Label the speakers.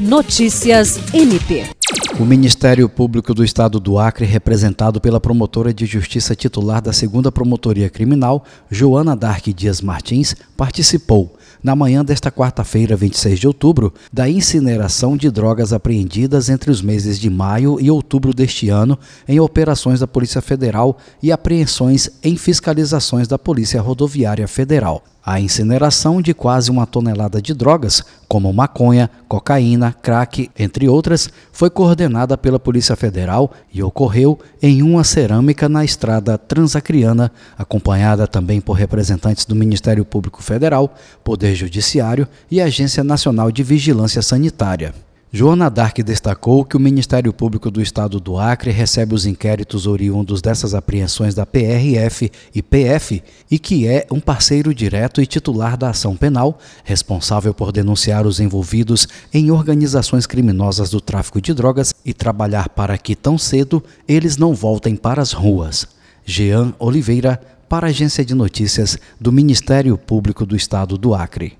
Speaker 1: Notícias MP.
Speaker 2: O Ministério Público do Estado do Acre, representado pela promotora de justiça titular da Segunda Promotoria Criminal, Joana Dark Dias Martins, participou, na manhã desta quarta-feira, 26 de outubro, da incineração de drogas apreendidas entre os meses de maio e outubro deste ano em operações da Polícia Federal e apreensões em fiscalizações da Polícia Rodoviária Federal. A incineração de quase uma tonelada de drogas, como maconha, cocaína, crack, entre outras, foi coordenada pela Polícia Federal e ocorreu em uma cerâmica na estrada transacriana, acompanhada também por representantes do Ministério Público Federal, Poder Judiciário e Agência Nacional de Vigilância Sanitária. Joana Dark destacou que o Ministério Público do Estado do Acre recebe os inquéritos oriundos dessas apreensões da PRF e PF e que é um parceiro direto e titular da ação penal, responsável por denunciar os envolvidos em organizações criminosas do tráfico de drogas e trabalhar para que tão cedo eles não voltem para as ruas. Jean Oliveira, para a Agência de Notícias do Ministério Público do Estado do Acre.